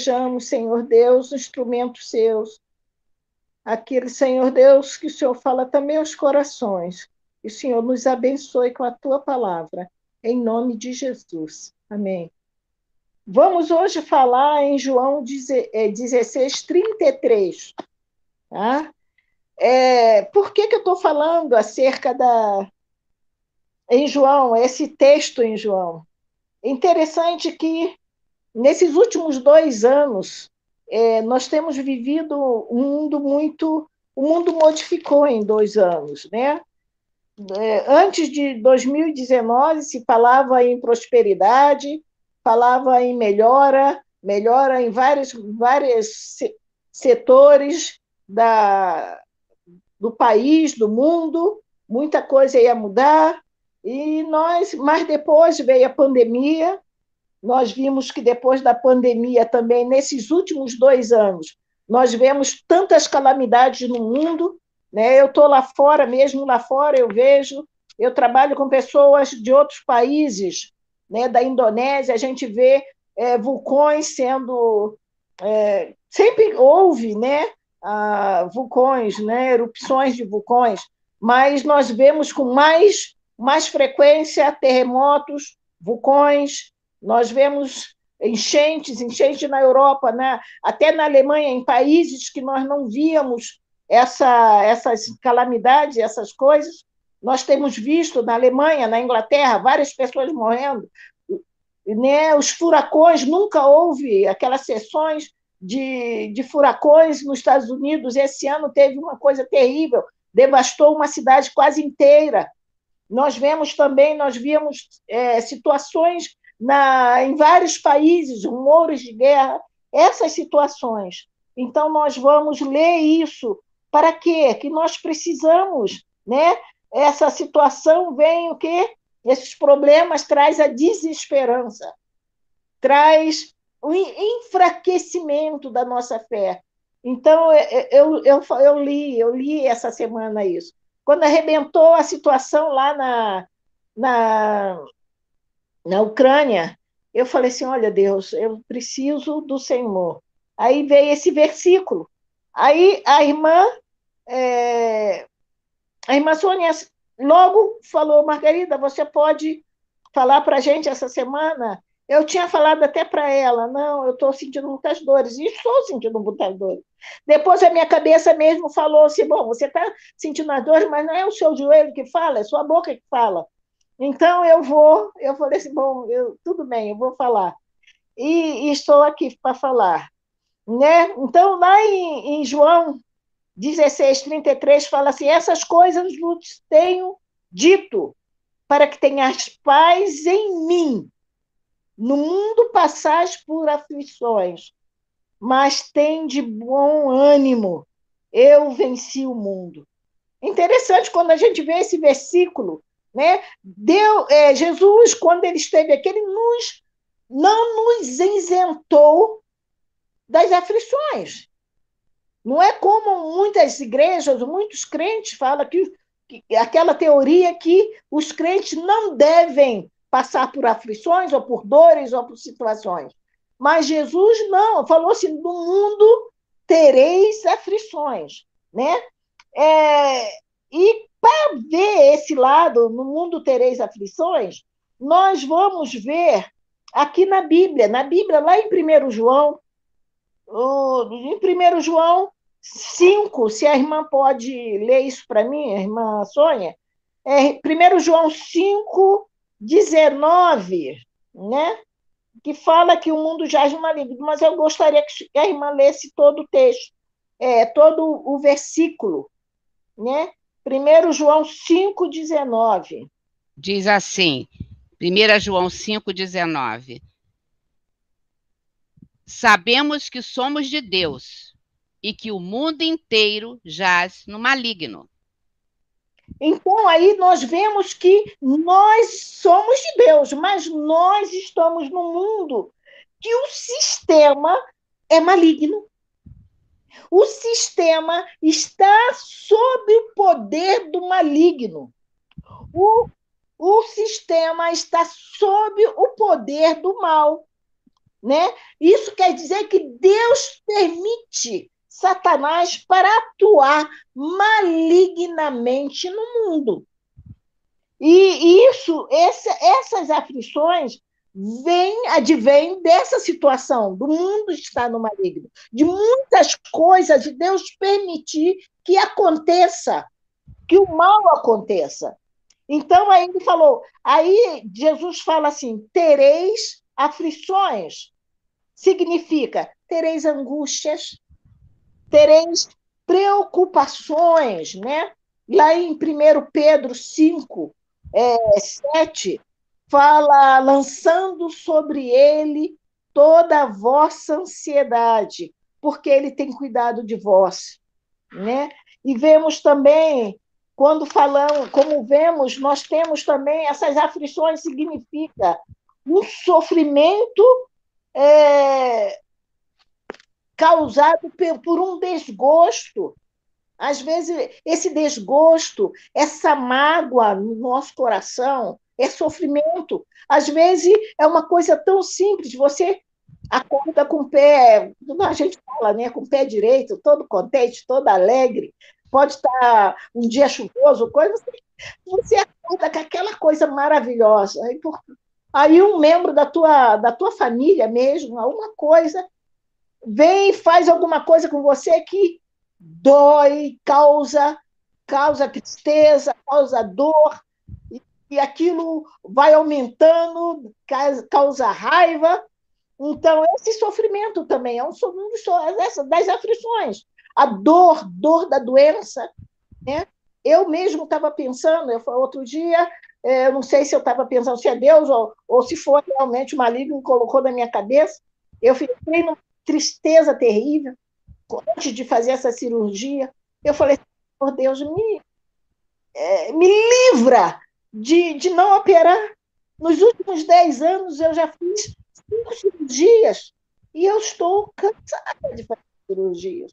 sejamos, Senhor Deus, instrumentos seus. Aquele, Senhor Deus, que o Senhor fala também aos corações. E o Senhor nos abençoe com a tua palavra, em nome de Jesus. Amém. Vamos hoje falar em João 16, 33. É, tá? É, por que, que eu estou falando acerca da. Em João, esse texto em João? Interessante que, nesses últimos dois anos, é, nós temos vivido um mundo muito. O mundo modificou em dois anos, né? É, antes de 2019 se falava em prosperidade, falava em melhora, melhora em vários, vários setores da, do país, do mundo, muita coisa ia mudar, e nós, mas depois veio a pandemia, nós vimos que depois da pandemia também, nesses últimos dois anos, nós vemos tantas calamidades no mundo, né? eu estou lá fora, mesmo lá fora eu vejo, eu trabalho com pessoas de outros países, né, da Indonésia, a gente vê é, vulcões sendo. É, sempre houve né, ah, vulcões, né, erupções de vulcões, mas nós vemos com mais, mais frequência terremotos, vulcões, nós vemos enchentes, enchentes na Europa, né? até na Alemanha, em países que nós não víamos essa, essas calamidades, essas coisas, nós temos visto na Alemanha, na Inglaterra, várias pessoas morrendo. Né? Os furacões, nunca houve aquelas sessões de, de furacões nos Estados Unidos. Esse ano teve uma coisa terrível, devastou uma cidade quase inteira. Nós vemos também, nós vimos é, situações na, em vários países, rumores de guerra, essas situações. Então, nós vamos ler isso. Para quê? Que nós precisamos né, essa situação vem o quê? Esses problemas traz a desesperança, traz o enfraquecimento da nossa fé. Então, é, é, eu, eu, eu li, eu li essa semana isso. Quando arrebentou a situação lá na, na, na Ucrânia, eu falei assim: olha, Deus, eu preciso do Senhor. Aí veio esse versículo. Aí a irmã é, a irmã Sônia logo falou, Margarida, você pode falar para a gente essa semana? Eu tinha falado até para ela, não, eu estou sentindo muitas dores, e estou sentindo muitas dores. Depois a minha cabeça mesmo falou assim, bom, você está sentindo as dores, mas não é o seu joelho que fala, é sua boca que fala. Então eu vou, eu falei assim, bom, eu, tudo bem, eu vou falar. E, e estou aqui para falar. Né? Então, lá em, em João 16, 33 fala assim: essas coisas vos tenho dito, para que tenhas paz em mim. No mundo passais por aflições, mas tem de bom ânimo, eu venci o mundo. Interessante quando a gente vê esse versículo, né? Deu, é, Jesus, quando ele esteve aqui, ele nos, não nos isentou das aflições. Não é como muitas igrejas, muitos crentes falam que, que aquela teoria que os crentes não devem passar por aflições, ou por dores, ou por situações. Mas Jesus não, falou assim: no mundo tereis aflições. Né? É, e para ver esse lado, no mundo tereis aflições, nós vamos ver aqui na Bíblia, na Bíblia, lá em 1 João, em 1 João 5, se a irmã pode ler isso para mim, a irmã Sônia, é 1 João 5, 19, né? que fala que o mundo jaz no maligno, mas eu gostaria que a irmã lesse todo o texto, é, todo o versículo, né? 1 João 5, 19. Diz assim, 1 João 5, 19. Sabemos que somos de Deus e que o mundo inteiro jaz no maligno. Então, aí nós vemos que nós somos de Deus, mas nós estamos no mundo que o sistema é maligno. O sistema está sob o poder do maligno. O, o sistema está sob o poder do mal. Né? Isso quer dizer que Deus permite Satanás para atuar malignamente no mundo. E isso, essa, essas aflições vêm, advêm dessa situação, do mundo estar no maligno, de muitas coisas de Deus permitir que aconteça, que o mal aconteça. Então, aí ele falou, aí Jesus fala assim: tereis aflições. Significa, tereis angústias, tereis preocupações, né? Lá em 1 Pedro 5, é, 7, fala, lançando sobre ele toda a vossa ansiedade, porque ele tem cuidado de vós. Né? E vemos também, quando falamos, como vemos, nós temos também essas aflições, significa um sofrimento é, causado por um desgosto. Às vezes, esse desgosto, essa mágoa no nosso coração, é sofrimento. Às vezes, é uma coisa tão simples, você acorda com o pé, a gente fala, né, com o pé direito, todo contente, todo alegre, pode estar um dia chuvoso, coisa, você, você acorda com aquela coisa maravilhosa. Aí, por, aí um membro da tua, da tua família mesmo, alguma coisa, vem e faz alguma coisa com você que dói, causa, causa tristeza, causa dor, e, aquilo vai aumentando, causa raiva. Então, esse sofrimento também é um um das aflições. A dor, dor da doença. Né? Eu mesmo estava pensando, eu outro dia, é, eu não sei se eu estava pensando se é Deus ou, ou se foi realmente o maligno que colocou na minha cabeça. Eu fiquei numa tristeza terrível antes de fazer essa cirurgia. Eu falei, por Deus, me, é, me livra de, de não operar. Nos últimos dez anos eu já fiz cinco cirurgias e eu estou cansada de fazer cirurgias.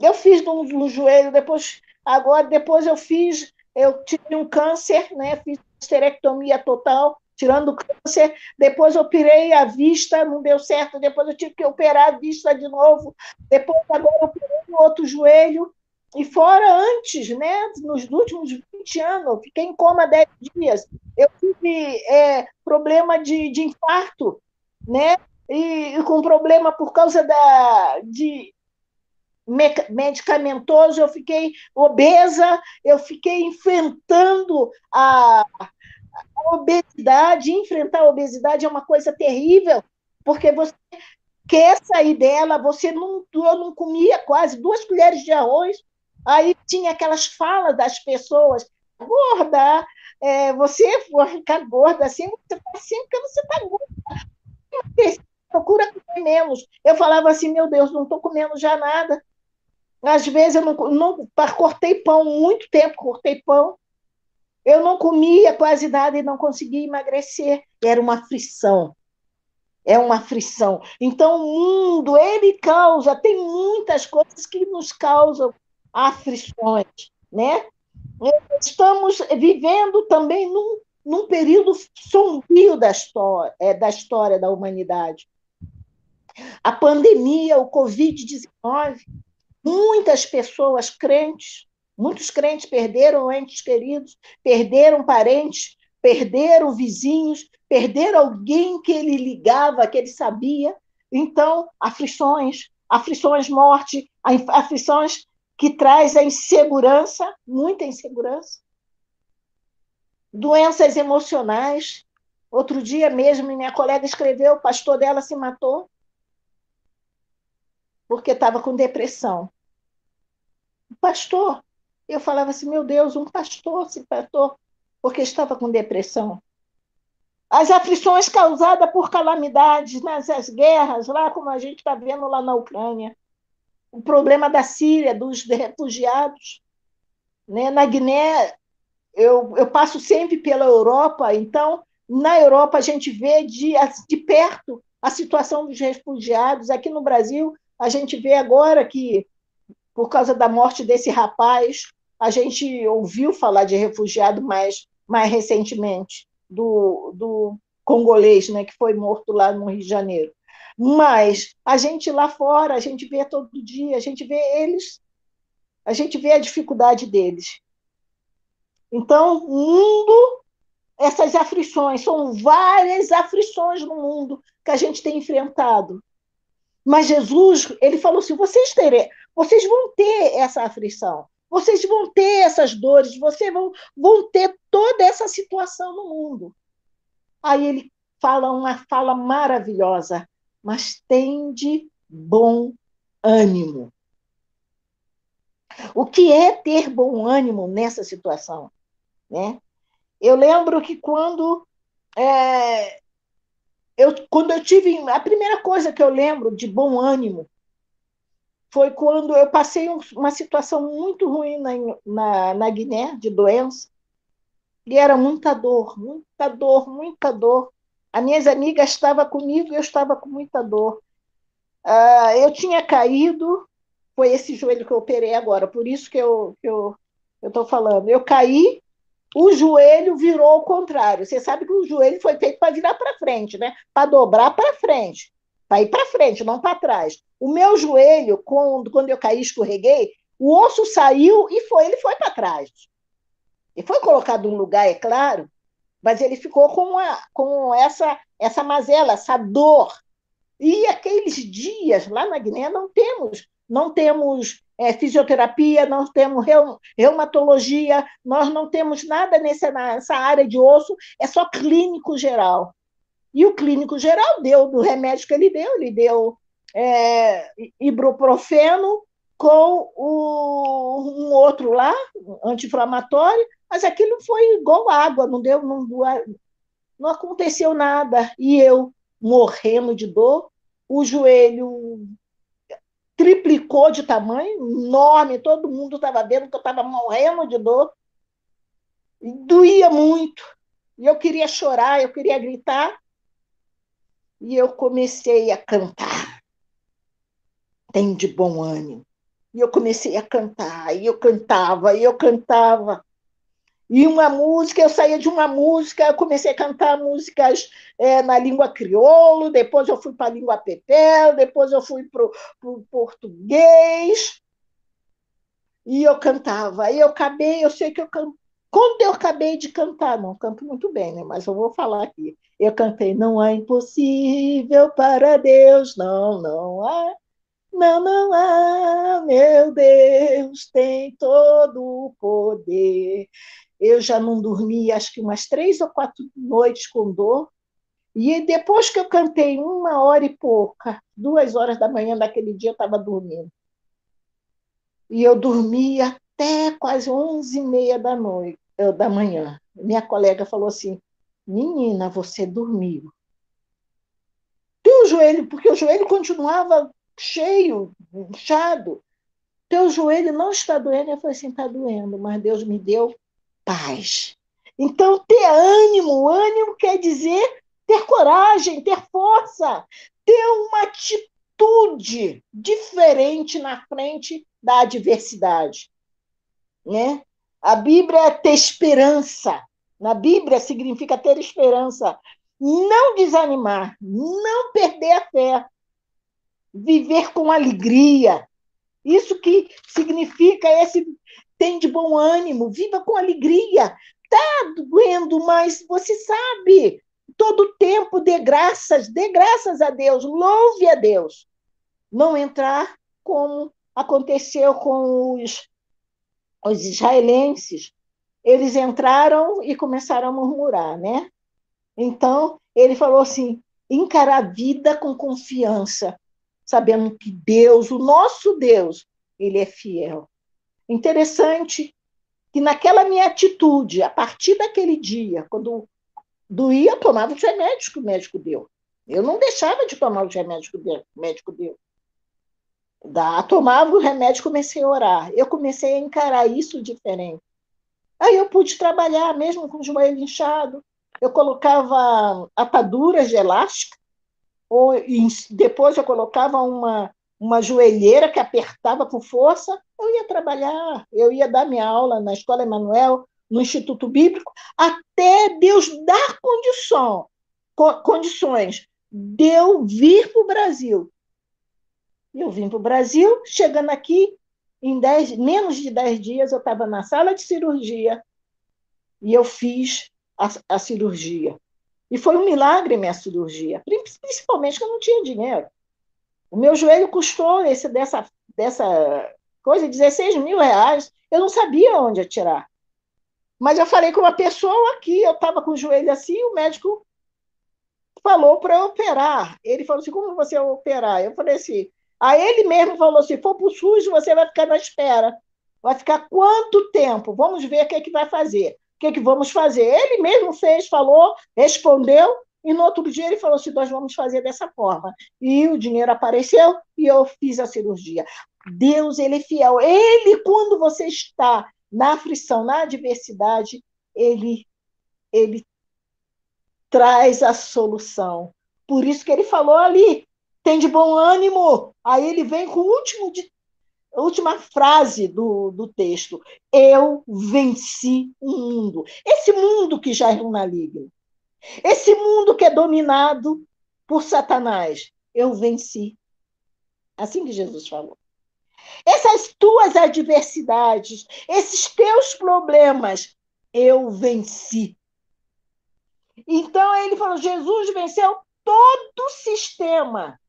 Eu fiz no, no joelho, depois, agora, depois eu fiz, eu tive um câncer, né? Fiz esterectomia total, tirando o câncer. Depois operei a vista, não deu certo. Depois eu tive que operar a vista de novo. Depois, agora, operei o outro joelho. E fora antes, né, nos últimos 20 anos, fiquei em coma 10 dias. Eu tive é, problema de, de infarto, né? E, e, com problema por causa da, de medicamentoso, eu fiquei obesa, eu fiquei enfrentando a, a obesidade, enfrentar a obesidade é uma coisa terrível, porque você quer sair dela, você não, eu não comia quase duas colheres de arroz, aí tinha aquelas falas das pessoas, gorda, é, você vai ficar gorda assim, você está assim porque você está gorda. Procura comer menos. Eu falava assim, meu Deus, não estou comendo já nada. Às vezes eu não, não cortei pão muito tempo, cortei pão, eu não comia quase nada e não conseguia emagrecer. Era uma aflição. É uma aflição. Então, o mundo, ele causa, tem muitas coisas que nos causam aflições, né? Estamos vivendo também num, num período sombrio da história, é, da história da humanidade. A pandemia, o Covid-19, muitas pessoas crentes Muitos crentes perderam entes queridos, perderam parentes, perderam vizinhos, perderam alguém que ele ligava, que ele sabia. Então, aflições, aflições, morte, aflições que traz a insegurança, muita insegurança. Doenças emocionais. Outro dia mesmo, minha colega escreveu, o pastor dela se matou porque estava com depressão. O pastor, eu falava assim, meu Deus, um pastor se matou porque estava com depressão. As aflições causadas por calamidades nas as guerras, lá como a gente está vendo lá na Ucrânia. O problema da Síria, dos refugiados. Né? Na Guiné, eu, eu passo sempre pela Europa, então, na Europa, a gente vê de, de perto a situação dos refugiados. Aqui no Brasil, a gente vê agora que, por causa da morte desse rapaz, a gente ouviu falar de refugiado mais, mais recentemente, do, do congolês, né, que foi morto lá no Rio de Janeiro. Mas a gente lá fora, a gente vê todo dia, a gente vê eles, a gente vê a dificuldade deles. Então, o mundo, essas aflições, são várias aflições no mundo que a gente tem enfrentado. Mas Jesus, ele falou assim: vocês terem, vocês vão ter essa aflição, vocês vão ter essas dores, vocês vão, vão ter toda essa situação no mundo. Aí ele fala uma fala maravilhosa mas tende bom ânimo. O que é ter bom ânimo nessa situação? Né? Eu lembro que quando é, eu, quando eu tive a primeira coisa que eu lembro de bom ânimo foi quando eu passei uma situação muito ruim na, na, na Guiné de doença e era muita dor, muita dor, muita dor. As minhas amigas estavam comigo e eu estava com muita dor. Uh, eu tinha caído, foi esse joelho que eu operei agora, por isso que eu estou eu, eu falando. Eu caí, o joelho virou ao contrário. Você sabe que o joelho foi feito para virar para frente, né? Para dobrar para frente, para ir para frente, não para trás. O meu joelho, quando, eu caí, escorreguei, o osso saiu e foi, ele foi para trás. E foi colocado num lugar, é claro, mas ele ficou com, com essa, essa mazela, essa dor. E aqueles dias lá na Guiné não temos, não temos é, fisioterapia, não temos reumatologia, nós não temos nada nessa, nessa área de osso, é só clínico geral. E o clínico geral deu do remédio que ele deu, ele deu é, ibuprofeno com o, um outro lá, anti-inflamatório, mas aquilo foi igual água, não deu, não, não aconteceu nada. E eu, morrendo de dor, o joelho triplicou de tamanho, enorme, todo mundo estava vendo que eu estava morrendo de dor. E doía muito. E eu queria chorar, eu queria gritar. E eu comecei a cantar. Tem de bom ânimo. E eu comecei a cantar, e eu cantava, e eu cantava. E uma música, eu saía de uma música, comecei a cantar músicas é, na língua crioulo, depois eu fui para a língua pepel, depois eu fui para o português, e eu cantava. Aí eu acabei, eu sei que eu canto. Quando eu acabei de cantar, não canto muito bem, né? mas eu vou falar aqui. Eu cantei, não há impossível para Deus, não, não há. Não, não há, meu Deus, tem todo o poder eu já não dormi, acho que umas três ou quatro noites com dor. E depois que eu cantei uma hora e pouca, duas horas da manhã daquele dia, eu estava dormindo. E eu dormi até quase onze e meia da noite, da manhã. Minha colega falou assim: Menina, você dormiu. Teu joelho, porque o joelho continuava cheio, inchado. Teu joelho não está doendo. Eu falei assim: está doendo, mas Deus me deu paz. Então, ter ânimo, ânimo quer dizer ter coragem, ter força, ter uma atitude diferente na frente da adversidade. Né? A Bíblia é ter esperança. Na Bíblia significa ter esperança. Não desanimar, não perder a fé, viver com alegria. Isso que significa esse tem de bom ânimo, viva com alegria. Está doendo, mas você sabe, todo tempo dê graças, dê graças a Deus, louve a Deus. Não entrar como aconteceu com os, os israelenses. Eles entraram e começaram a murmurar, né? Então, ele falou assim: encarar a vida com confiança, sabendo que Deus, o nosso Deus, ele é fiel. Interessante que naquela minha atitude, a partir daquele dia, quando doía, tomava os remédios que o médico deu. Eu não deixava de tomar os remédios que o médico deu. Da, tomava o remédio comecei a orar. Eu comecei a encarar isso diferente. Aí eu pude trabalhar, mesmo com o joelho inchado. Eu colocava ataduras de elástico, ou depois eu colocava uma, uma joelheira que apertava com força, eu ia trabalhar, eu ia dar minha aula na Escola Emanuel, no Instituto Bíblico, até Deus dar condição, condições de eu vir para o Brasil. Eu vim para o Brasil, chegando aqui, em dez, menos de 10 dias, eu estava na sala de cirurgia e eu fiz a, a cirurgia. E foi um milagre minha cirurgia, principalmente que eu não tinha dinheiro. O meu joelho custou esse, dessa, dessa coisa 16 mil reais. Eu não sabia onde atirar. Mas eu falei com uma pessoa aqui, eu estava com o joelho assim, o médico falou para operar. Ele falou assim: como você vai operar? Eu falei assim. Aí ele mesmo falou assim: for para o SUS, você vai ficar na espera. Vai ficar quanto tempo? Vamos ver o que, é que vai fazer. O que, é que vamos fazer? Ele mesmo fez, falou, respondeu, e no outro dia ele falou assim: nós vamos fazer dessa forma. E o dinheiro apareceu e eu fiz a cirurgia. Deus, ele é fiel. Ele, quando você está na aflição, na adversidade, ele, ele traz a solução. Por isso que ele falou ali, tem de bom ânimo. Aí ele vem com o último de, a última frase do, do texto. Eu venci o mundo. Esse mundo que já é um maligno. Esse mundo que é dominado por Satanás. Eu venci. Assim que Jesus falou. Essas tuas adversidades, esses teus problemas, eu venci. Então ele falou: Jesus venceu todo sistema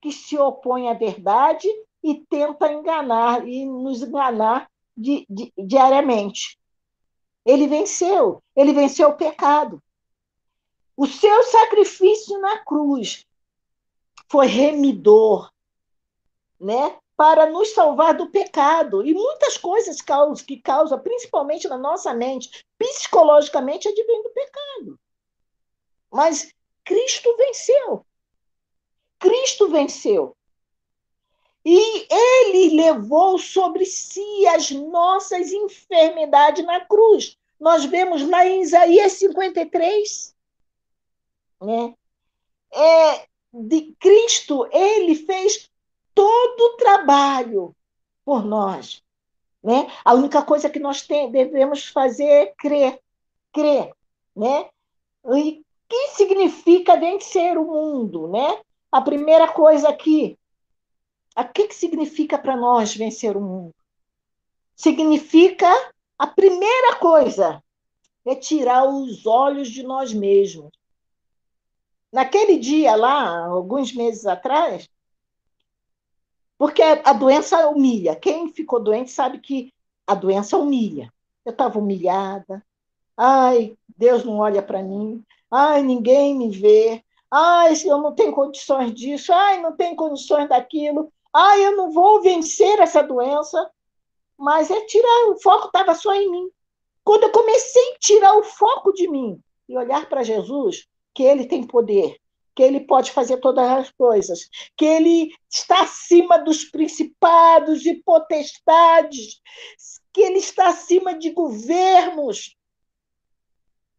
que se opõe à verdade e tenta enganar e nos enganar di, di, diariamente. Ele venceu, ele venceu o pecado. O seu sacrifício na cruz foi remidor, né? Para nos salvar do pecado. E muitas coisas que causam, principalmente na nossa mente, psicologicamente, advém do pecado. Mas Cristo venceu. Cristo venceu. E ele levou sobre si as nossas enfermidades na cruz. Nós vemos lá em Isaías 53, né? É, de Cristo, ele fez todo o trabalho por nós. Né? A única coisa que nós tem, devemos fazer é crer, crer, né? E que significa vencer o mundo, né? A primeira coisa aqui, o que, que significa para nós vencer o mundo? Significa a primeira coisa é tirar os olhos de nós mesmos. Naquele dia lá, alguns meses atrás, porque a doença humilha. Quem ficou doente sabe que a doença humilha. Eu estava humilhada. Ai, Deus não olha para mim. Ai, ninguém me vê. Ai, eu não tenho condições disso. Ai, não tenho condições daquilo. Ai, eu não vou vencer essa doença. Mas é tirar, o foco estava só em mim. Quando eu comecei a tirar o foco de mim e olhar para Jesus, que ele tem poder, que ele pode fazer todas as coisas, que ele está acima dos principados e potestades, que ele está acima de governos.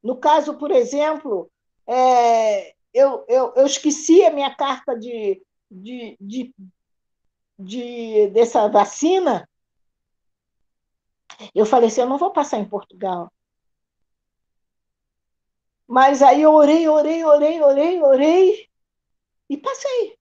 No caso, por exemplo, é, eu, eu, eu esqueci a minha carta de, de, de, de, dessa vacina. Eu falei assim: eu não vou passar em Portugal. Mas aí eu orei, orei, orei, orei, orei e passei.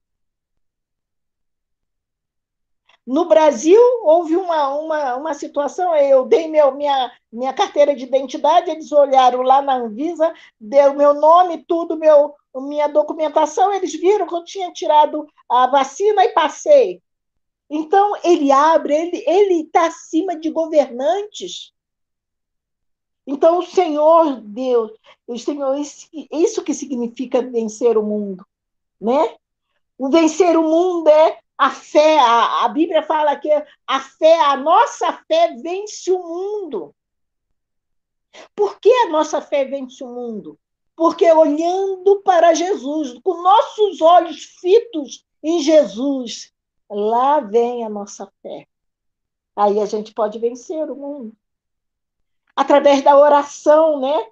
No Brasil, houve uma, uma, uma situação, eu dei meu, minha, minha carteira de identidade, eles olharam lá na Anvisa, deu meu nome, tudo, meu, minha documentação, eles viram que eu tinha tirado a vacina e passei. Então, ele abre, ele está acima de governantes. Então, o Senhor Deus, o Senhor, isso que significa vencer o mundo, né? O vencer o mundo é a fé, a, a Bíblia fala que a fé, a nossa fé vence o mundo. Por que a nossa fé vence o mundo? Porque olhando para Jesus, com nossos olhos fitos em Jesus, lá vem a nossa fé. Aí a gente pode vencer o mundo. Através da oração, né?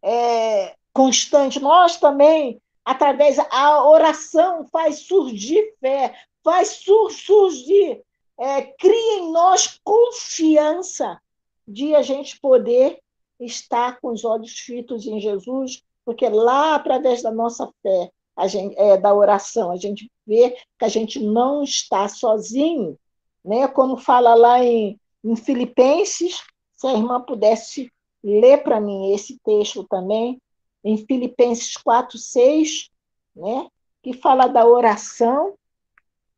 É, constante. Nós também, através da oração, faz surgir fé, faz surgir, é, cria em nós confiança de a gente poder estar com os olhos fitos em Jesus, porque lá, através da nossa fé, a gente, é, da oração, a gente vê que a gente não está sozinho, né? como fala lá em, em Filipenses, se a irmã pudesse ler para mim esse texto também, em Filipenses 4, 6, né? que fala da oração,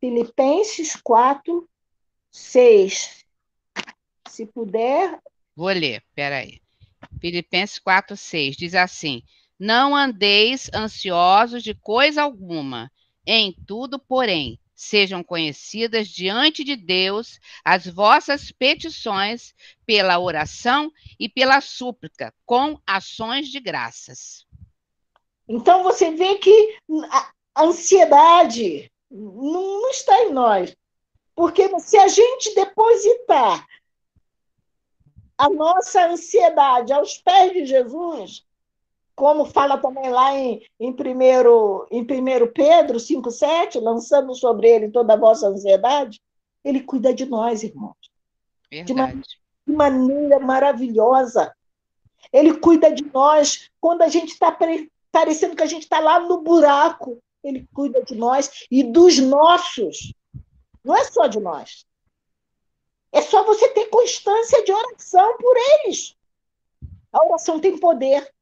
Filipenses 4, 6. Se puder. Vou ler, peraí. Filipenses 4, 6 diz assim: Não andeis ansiosos de coisa alguma, em tudo, porém, sejam conhecidas diante de Deus as vossas petições pela oração e pela súplica, com ações de graças. Então você vê que a ansiedade não, está em nós. Porque se a gente depositar a nossa ansiedade aos pés de Jesus, como fala também lá em, em, primeiro, em 1 Pedro 5,7, lançando sobre ele toda a vossa ansiedade, ele cuida de nós, irmãos. De, uma, de maneira maravilhosa. Ele cuida de nós quando a gente está parecendo que a gente está lá no buraco. Ele cuida de nós e dos nossos. Não é só de nós. É só você ter constância de oração por eles. A oração tem poder.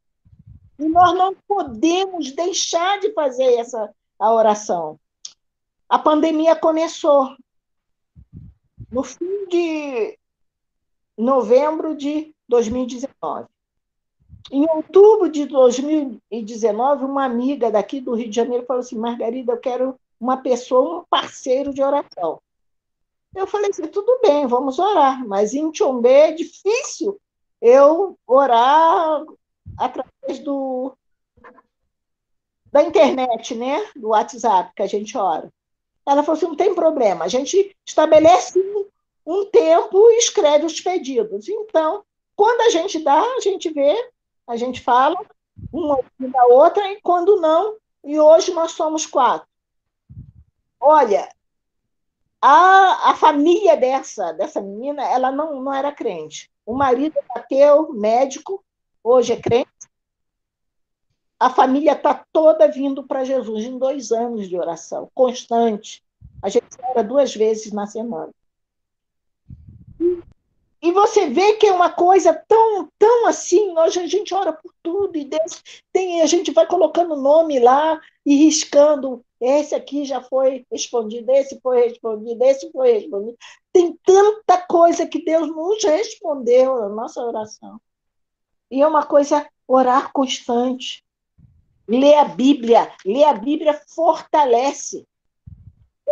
E nós não podemos deixar de fazer essa a oração. A pandemia começou no fim de novembro de 2019. Em outubro de 2019, uma amiga daqui do Rio de Janeiro falou assim: Margarida, eu quero uma pessoa, um parceiro de oração. Eu falei assim: tudo bem, vamos orar, mas em Tchombe é difícil eu orar através do, da internet, né? do WhatsApp, que a gente ora. Ela falou assim: não tem problema, a gente estabelece um, tempo e escreve os pedidos. Então, quando a gente dá, a gente vê a gente fala uma da outra, e quando não, e hoje nós somos quatro. Olha, a, a família dessa, dessa menina, ela não, não era crente. O marido bateu, médico, hoje é crente. A família está toda vindo para Jesus em dois anos de oração, constante. A gente ora duas vezes na semana. E você vê que é uma coisa tão, tão assim, hoje a gente ora por tudo, e Deus tem, a gente vai colocando nome lá e riscando. Esse aqui já foi respondido, esse foi respondido, esse foi respondido. Tem tanta coisa que Deus nos respondeu na nossa oração. E é uma coisa orar constante. Ler a Bíblia. Ler a Bíblia fortalece.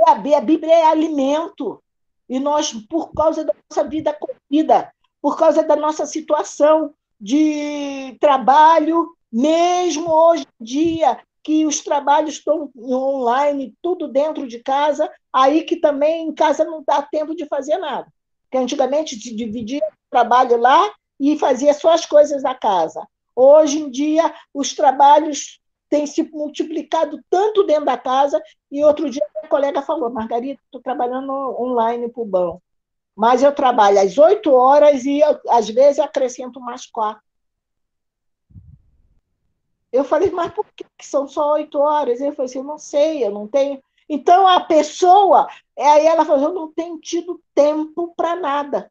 A Bíblia é alimento. E nós, por causa da nossa vida corrida, por causa da nossa situação de trabalho, mesmo hoje em dia, que os trabalhos estão online, tudo dentro de casa, aí que também em casa não dá tempo de fazer nada. Porque antigamente se dividia o trabalho lá e fazia só as coisas da casa. Hoje em dia, os trabalhos tem se multiplicado tanto dentro da casa. E outro dia, minha colega falou: Margarida, estou trabalhando online para o banco. Mas eu trabalho às oito horas e, eu, às vezes, acrescento mais quatro. Eu falei, mas por que são só oito horas? Ele falou assim: eu não sei, eu não tenho. Então, a pessoa, aí ela falou: eu não tenho tido tempo para nada.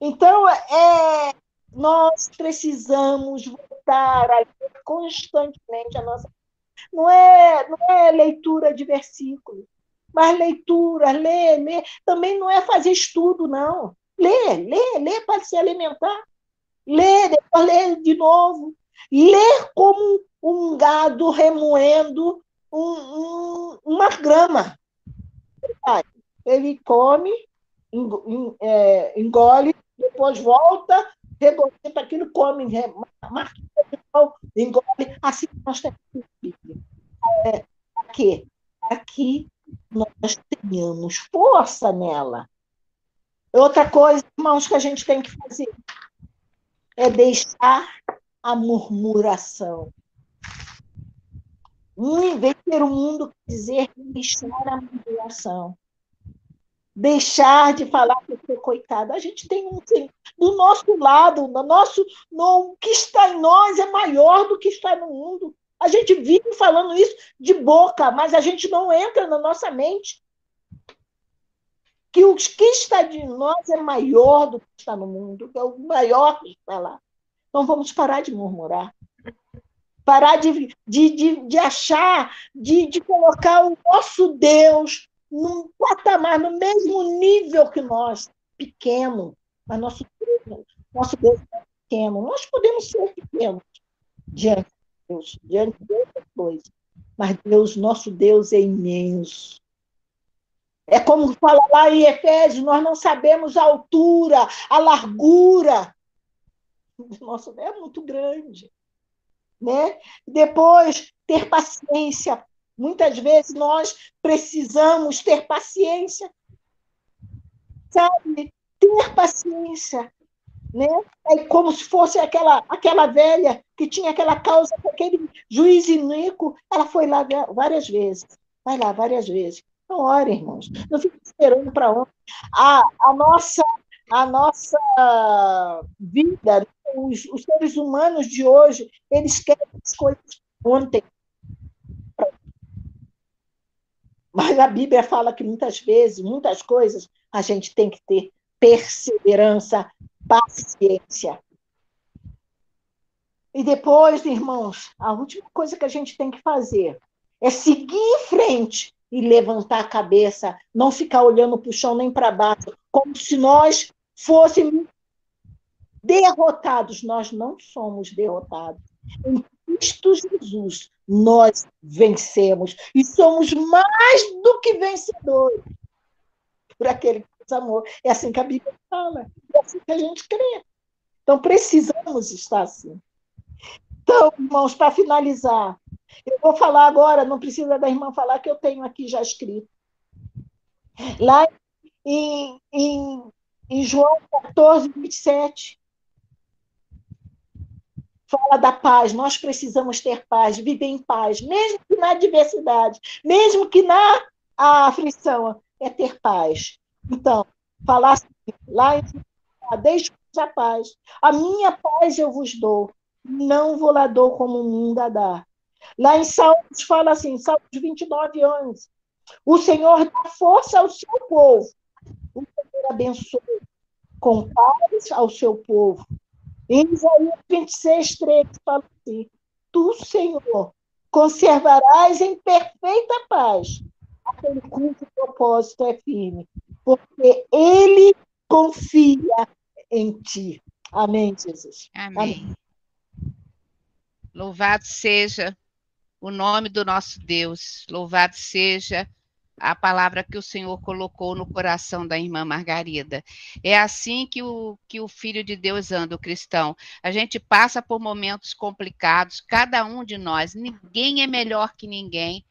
Então, é, nós precisamos voltar a ler constantemente a nossa. Não é, não é leitura de versículos, mas leitura, ler, ler. Também não é fazer estudo, não. Ler, ler, ler para se alimentar. Ler, depois ler de novo. Ler como um gado remoendo um, um, uma grama. Ele come, é, engole, depois volta regozija aquilo, come, marca, engole. Assim nós temos Bíblia. É, para quê? Para que nós tenhamos força nela. Outra coisa, irmãos, que a gente tem que fazer é deixar a murmuração. Um, ver o mundo dizer deixar a murmuração deixar de falar que eu sou coitado. A gente tem um do nosso lado, no nosso, no, o que está em nós é maior do que está no mundo. A gente vive falando isso de boca, mas a gente não entra na nossa mente. Que o que está de nós é maior do que está no mundo, que é o maior que está lá. Então vamos parar de murmurar. Parar de, de, de, de achar, de, de colocar o nosso Deus num patamar, no mesmo nível que nós, pequeno. Mas nosso nosso Deus é pequeno. Nós podemos ser pequenos diante de Deus, diante de outras coisas. Mas Deus, nosso Deus é imenso. É como fala lá em Efésios, nós não sabemos a altura, a largura. Nosso Deus é muito grande. Né? Depois, ter paciência. Muitas vezes nós precisamos ter paciência. Sabe? Ter paciência né? É como se fosse aquela, aquela velha que tinha aquela causa com aquele juiz iníquo, ela foi lá várias vezes, vai lá várias vezes. Então, ora, irmãos, não fique esperando para onde. A, a, nossa, a nossa vida, os, os seres humanos de hoje, eles querem as coisas ontem. Mas a Bíblia fala que muitas vezes, muitas coisas, a gente tem que ter perseverança, paciência. E depois, irmãos, a última coisa que a gente tem que fazer é seguir em frente e levantar a cabeça, não ficar olhando para o chão nem para baixo, como se nós fôssemos derrotados. Nós não somos derrotados. Em Cristo Jesus, nós vencemos e somos mais do que vencedores por aquele amor. É assim que a Bíblia fala, é assim que a gente crê. Então, precisamos estar assim. Então, irmãos, para finalizar, eu vou falar agora, não precisa da irmã falar, que eu tenho aqui já escrito. Lá em, em, em João 14, 27, fala da paz. Nós precisamos ter paz, viver em paz, mesmo que na adversidade, mesmo que na aflição, é ter paz. Então, falar assim, lá em deixe a paz. A minha paz eu vos dou, não vou lá dou como o mundo a dá. Lá em Salmos fala assim, Salmos 29 anos. O Senhor dá força ao seu povo. O Senhor abençoa com paz ao seu povo. Em Isaías 26, 3 fala assim: Tu, Senhor, conservarás em perfeita paz aquele cujo propósito é firme porque ele confia em ti. Amém, Jesus. Amém. Amém. Louvado seja o nome do nosso Deus, louvado seja a palavra que o Senhor colocou no coração da irmã Margarida. É assim que o, que o Filho de Deus anda, o cristão. A gente passa por momentos complicados, cada um de nós, ninguém é melhor que ninguém,